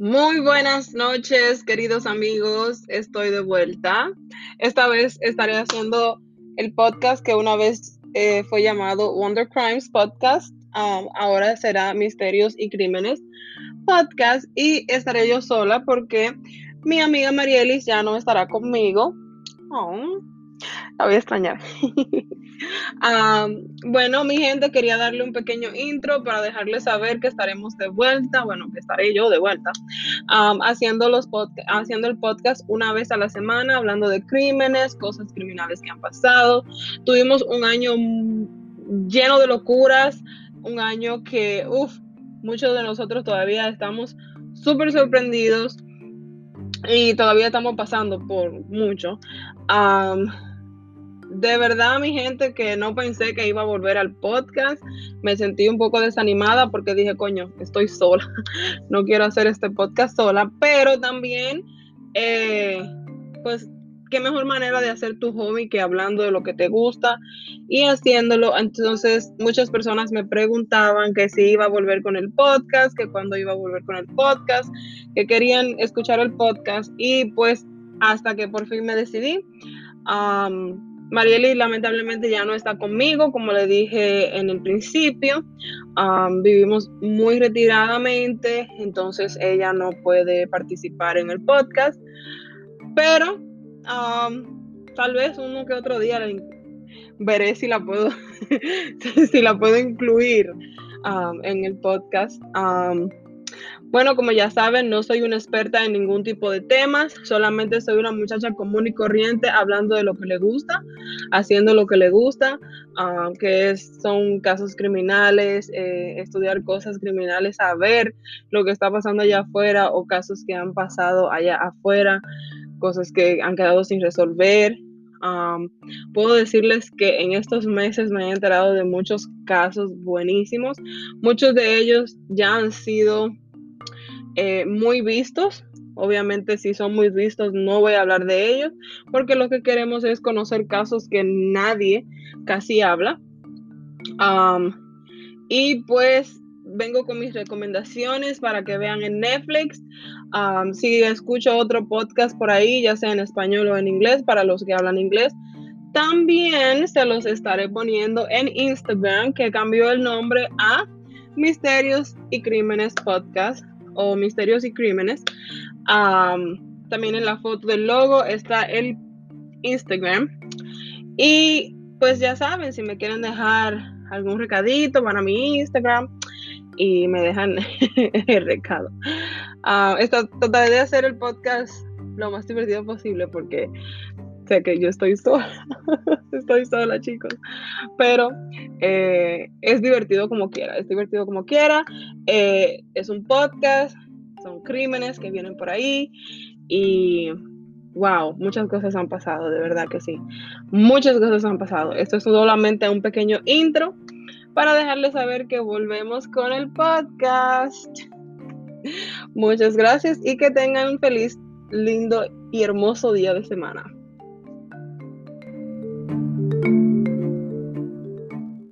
Muy buenas noches, queridos amigos. Estoy de vuelta. Esta vez estaré haciendo el podcast que una vez eh, fue llamado Wonder Crimes Podcast. Um, ahora será Misterios y Crímenes Podcast y estaré yo sola porque mi amiga Marielis ya no estará conmigo. Oh, la voy a extrañar. bueno, mi gente, quería darle un pequeño intro para dejarles saber que estaremos de vuelta, bueno, que estaré yo de vuelta, haciendo, los haciendo el podcast una vez a la semana, hablando de crímenes, cosas criminales que han pasado. Tuvimos un año lleno de locuras, un año que, uff, muchos de nosotros todavía estamos súper sorprendidos y todavía estamos pasando por mucho de verdad, mi gente, que no pensé que iba a volver al podcast. Me sentí un poco desanimada porque dije, coño, estoy sola. no quiero hacer este podcast sola. Pero también, eh, pues, qué mejor manera de hacer tu hobby que hablando de lo que te gusta y haciéndolo. Entonces, muchas personas me preguntaban que si iba a volver con el podcast, que cuándo iba a volver con el podcast, que querían escuchar el podcast. Y pues, hasta que por fin me decidí. Marieli lamentablemente ya no está conmigo, como le dije en el principio. vivimos muy retiradamente, entonces ella no puede participar en el podcast. Pero tal vez uno que otro día veré si la puedo, si la puedo incluir en el podcast. Bueno, como ya saben, no soy una experta en ningún tipo de temas, solamente soy una muchacha común y corriente hablando de lo que le gusta, haciendo lo que le gusta, que son casos criminales, eh, estudiar cosas criminales, saber lo que está pasando allá afuera o casos que han pasado allá afuera, cosas que han quedado sin resolver. puedo decirles que en estos meses me he enterado de muchos casos buenísimos. Muchos de ellos ya han sido eh, muy vistos. Obviamente si son muy vistos no voy a hablar de ellos porque lo que queremos es conocer casos que nadie casi habla. y pues vengo con mis recomendaciones para que vean en Netflix. si escucho otro podcast por ahí, ya sea en español o en inglés, para los que hablan inglés, también se los estaré poniendo en Instagram, que cambió el nombre a Misterios y Crímenes Podcast o Misterios y Crímenes. también en la foto del logo está el Instagram. Y pues ya saben, si me quieren dejar algún recadito, van a mi Instagram y me dejan el recado. Uh, trataré de hacer el podcast lo más divertido posible porque sé que yo estoy sola, estoy sola chicos, pero eh, es divertido como quiera, es divertido como quiera, eh, es un podcast, son crímenes que vienen por ahí y wow, muchas cosas han pasado, de verdad que sí, muchas cosas han pasado. Esto es solamente un pequeño intro para dejarles saber que volvemos con el podcast. Muchas gracias y que tengan un feliz, lindo y hermoso día de semana.